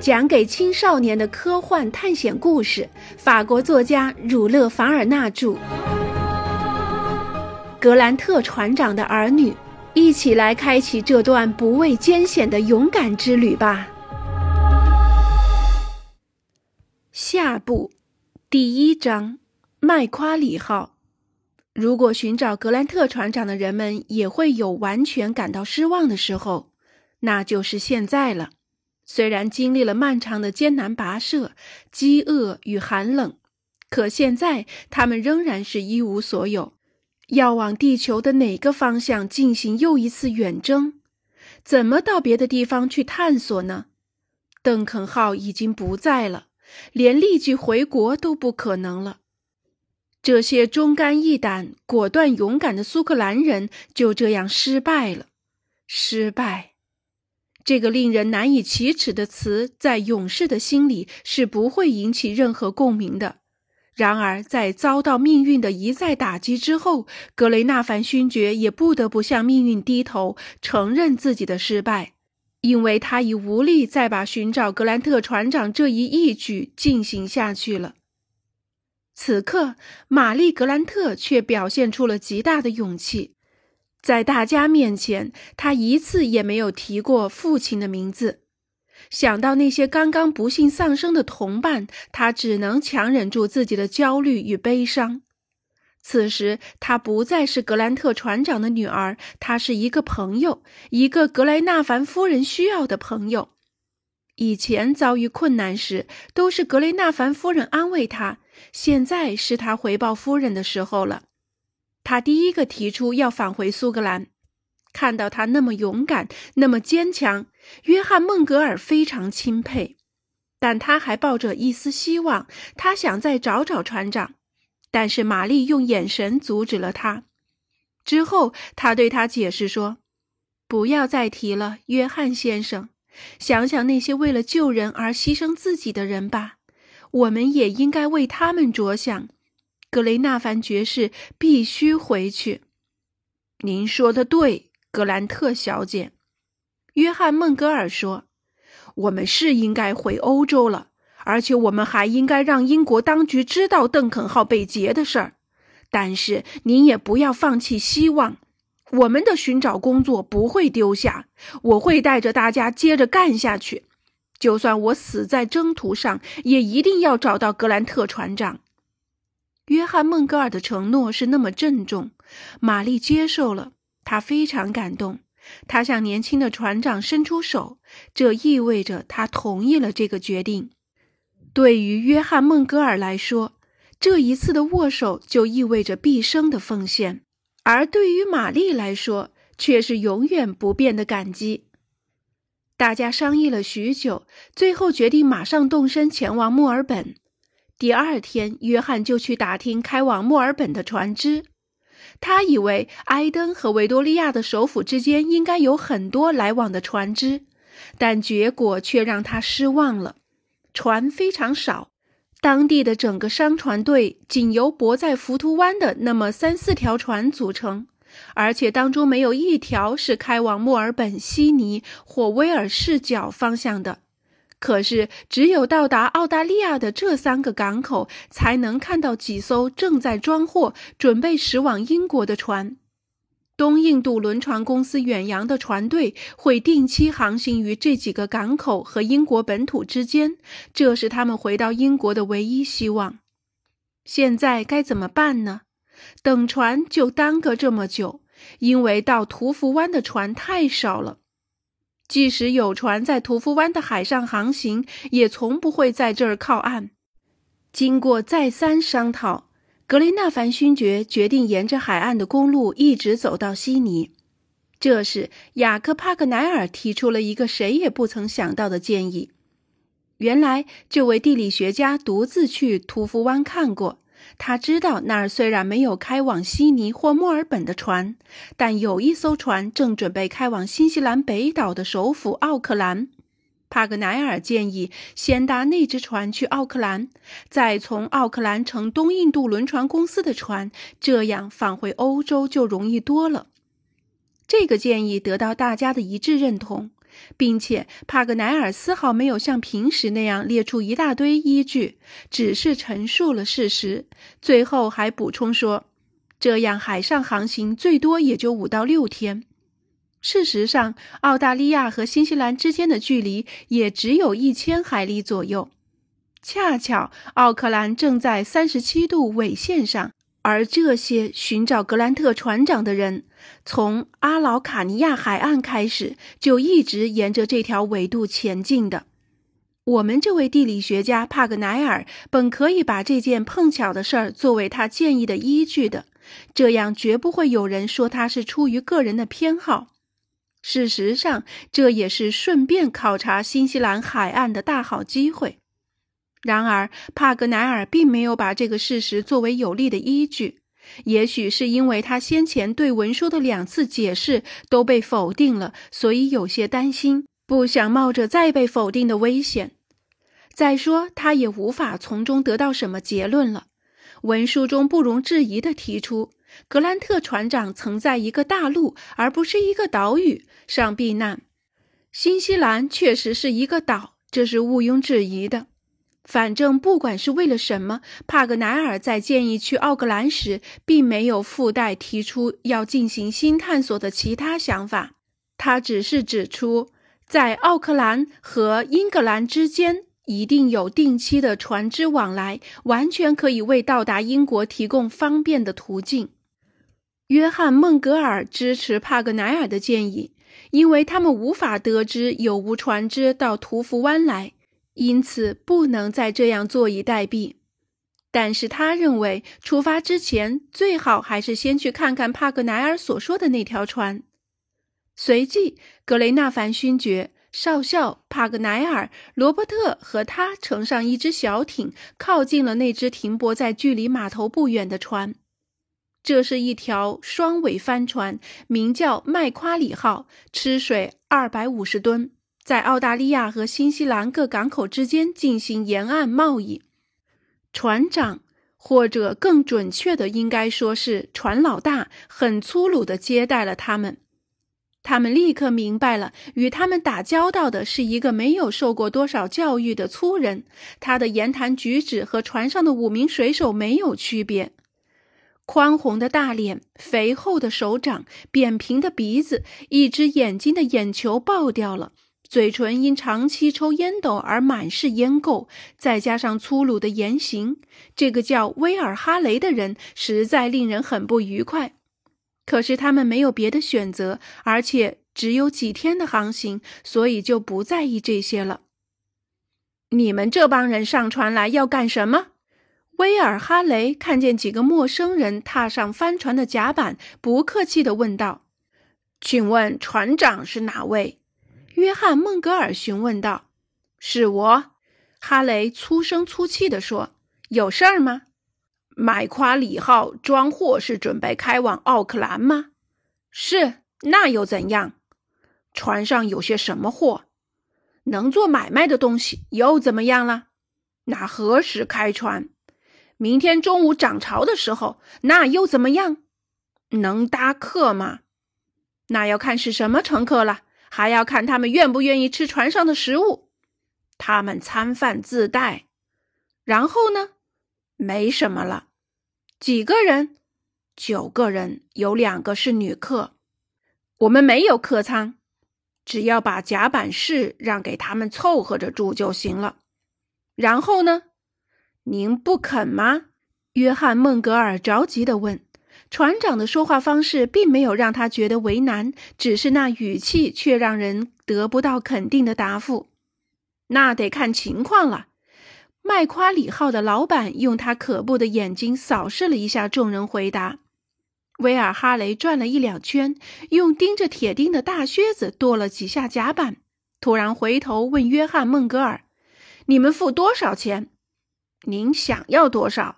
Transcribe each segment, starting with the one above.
讲给青少年的科幻探险故事，法国作家儒勒·凡尔纳著。格兰特船长的儿女，一起来开启这段不畏艰险的勇敢之旅吧。下部第一章：麦夸里号。如果寻找格兰特船长的人们也会有完全感到失望的时候，那就是现在了。虽然经历了漫长的艰难跋涉、饥饿与寒冷，可现在他们仍然是一无所有。要往地球的哪个方向进行又一次远征？怎么到别的地方去探索呢？邓肯号已经不在了，连立即回国都不可能了。这些忠肝义胆、果断勇敢的苏格兰人就这样失败了，失败。这个令人难以启齿的词，在勇士的心里是不会引起任何共鸣的。然而，在遭到命运的一再打击之后，格雷纳凡勋爵也不得不向命运低头，承认自己的失败，因为他已无力再把寻找格兰特船长这一义举进行下去了。此刻，玛丽·格兰特却表现出了极大的勇气。在大家面前，他一次也没有提过父亲的名字。想到那些刚刚不幸丧生的同伴，他只能强忍住自己的焦虑与悲伤。此时，他不再是格兰特船长的女儿，他是一个朋友，一个格雷纳凡夫人需要的朋友。以前遭遇困难时，都是格雷纳凡夫人安慰他，现在是他回报夫人的时候了。他第一个提出要返回苏格兰，看到他那么勇敢，那么坚强，约翰·孟格尔非常钦佩。但他还抱着一丝希望，他想再找找船长。但是玛丽用眼神阻止了他。之后，他对他解释说：“不要再提了，约翰先生，想想那些为了救人而牺牲自己的人吧，我们也应该为他们着想。”格雷纳凡爵士必须回去。您说的对，格兰特小姐。约翰·孟格尔说：“我们是应该回欧洲了，而且我们还应该让英国当局知道邓肯号被劫的事儿。但是您也不要放弃希望，我们的寻找工作不会丢下，我会带着大家接着干下去。就算我死在征途上，也一定要找到格兰特船长。”约翰·孟格尔的承诺是那么郑重，玛丽接受了，她非常感动。她向年轻的船长伸出手，这意味着他同意了这个决定。对于约翰·孟格尔来说，这一次的握手就意味着毕生的奉献；而对于玛丽来说，却是永远不变的感激。大家商议了许久，最后决定马上动身前往墨尔本。第二天，约翰就去打听开往墨尔本的船只。他以为埃登和维多利亚的首府之间应该有很多来往的船只，但结果却让他失望了。船非常少，当地的整个商船队仅由泊在浮屠湾的那么三四条船组成，而且当中没有一条是开往墨尔本、悉尼或威尔士角方向的。可是，只有到达澳大利亚的这三个港口，才能看到几艘正在装货、准备驶往英国的船。东印度轮船公司远洋的船队会定期航行于这几个港口和英国本土之间，这是他们回到英国的唯一希望。现在该怎么办呢？等船就耽搁这么久，因为到屠夫湾的船太少了。即使有船在屠夫湾的海上航行，也从不会在这儿靠岸。经过再三商讨，格雷纳凡勋爵决定沿着海岸的公路一直走到悉尼。这时，雅克·帕克奈尔提出了一个谁也不曾想到的建议。原来，这位地理学家独自去屠夫湾看过。他知道那儿虽然没有开往悉尼或墨尔本的船，但有一艘船正准备开往新西兰北岛的首府奥克兰。帕格奈尔建议先搭那只船去奥克兰，再从奥克兰乘东印度轮船公司的船，这样返回欧洲就容易多了。这个建议得到大家的一致认同，并且帕格奈尔丝毫没有像平时那样列出一大堆依据，只是陈述了事实。最后还补充说，这样海上航行最多也就五到六天。事实上，澳大利亚和新西兰之间的距离也只有一千海里左右。恰巧奥克兰正在三十七度纬线上，而这些寻找格兰特船长的人，从阿劳卡尼亚海岸开始就一直沿着这条纬度前进的。我们这位地理学家帕格奈尔本可以把这件碰巧的事儿作为他建议的依据的，这样绝不会有人说他是出于个人的偏好。事实上，这也是顺便考察新西兰海岸的大好机会。然而，帕格奈尔并没有把这个事实作为有力的依据。也许是因为他先前对文书的两次解释都被否定了，所以有些担心，不想冒着再被否定的危险。再说，他也无法从中得到什么结论了。文书中不容置疑地提出。格兰特船长曾在一个大陆，而不是一个岛屿上避难。新西兰确实是一个岛，这是毋庸置疑的。反正不管是为了什么，帕格奈尔在建议去奥克兰时，并没有附带提出要进行新探索的其他想法。他只是指出，在奥克兰和英格兰之间。一定有定期的船只往来，完全可以为到达英国提供方便的途径。约翰·孟格尔支持帕格奈尔的建议，因为他们无法得知有无船只到图福湾来，因此不能再这样坐以待毙。但是他认为，出发之前最好还是先去看看帕格奈尔所说的那条船。随即，格雷纳凡勋爵。少校帕格奈尔、罗伯特和他乘上一只小艇，靠近了那只停泊在距离码头不远的船。这是一条双尾帆船，名叫麦夸里号，吃水二百五十吨，在澳大利亚和新西兰各港口之间进行沿岸贸易。船长，或者更准确的，应该说是船老大，很粗鲁地接待了他们。他们立刻明白了，与他们打交道的是一个没有受过多少教育的粗人。他的言谈举止和船上的五名水手没有区别。宽宏的大脸，肥厚的手掌，扁平的鼻子，一只眼睛的眼球爆掉了，嘴唇因长期抽烟斗而满是烟垢，再加上粗鲁的言行，这个叫威尔哈雷的人实在令人很不愉快。可是他们没有别的选择，而且只有几天的航行，所以就不在意这些了。你们这帮人上船来要干什么？威尔哈雷看见几个陌生人踏上帆船的甲板，不客气地问道：“请问船长是哪位？”约翰·孟格尔询问道。“是我。”哈雷粗声粗气地说。“有事儿吗？”买夸里号装货是准备开往奥克兰吗？是，那又怎样？船上有些什么货？能做买卖的东西又怎么样了？那何时开船？明天中午涨潮的时候，那又怎么样？能搭客吗？那要看是什么乘客了，还要看他们愿不愿意吃船上的食物。他们餐饭自带。然后呢？没什么了。几个人？九个人，有两个是女客。我们没有客舱，只要把甲板室让给他们凑合着住就行了。然后呢？您不肯吗？约翰·孟格尔着急地问。船长的说话方式并没有让他觉得为难，只是那语气却让人得不到肯定的答复。那得看情况了。麦夸里号的老板用他可怖的眼睛扫视了一下众人，回答：“威尔哈雷转了一两圈，用钉着铁钉的大靴子跺了几下甲板，突然回头问约翰·孟格尔：‘你们付多少钱？您想要多少？’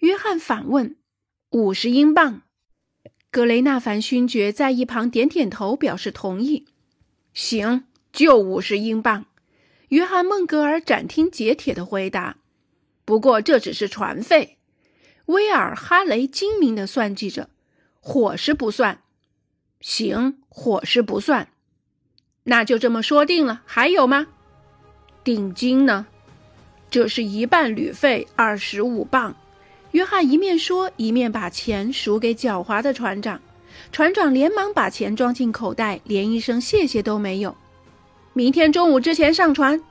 约翰反问：‘五十英镑。’格雷纳凡勋爵在一旁点点头，表示同意。行，就五十英镑。”约翰·孟格尔斩钉截铁地回答：“不过这只是船费。”威尔·哈雷精明地算计着：“伙食不算。”“行，伙食不算。”那就这么说定了。还有吗？定金呢？这是一半旅费，二十五磅。约翰一面说，一面把钱数给狡猾的船长。船长连忙把钱装进口袋，连一声谢谢都没有。明天中午之前上船，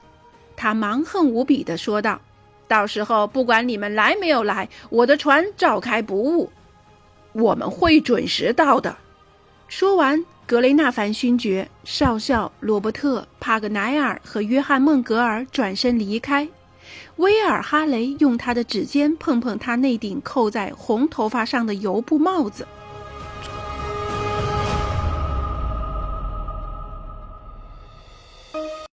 他蛮横无比地说道：“到时候不管你们来没有来，我的船照开不误。我们会准时到的。”说完，格雷纳凡勋爵、少校罗伯特、帕格奈尔和约翰·孟格尔转身离开。威尔哈雷用他的指尖碰碰他那顶扣在红头发上的油布帽子。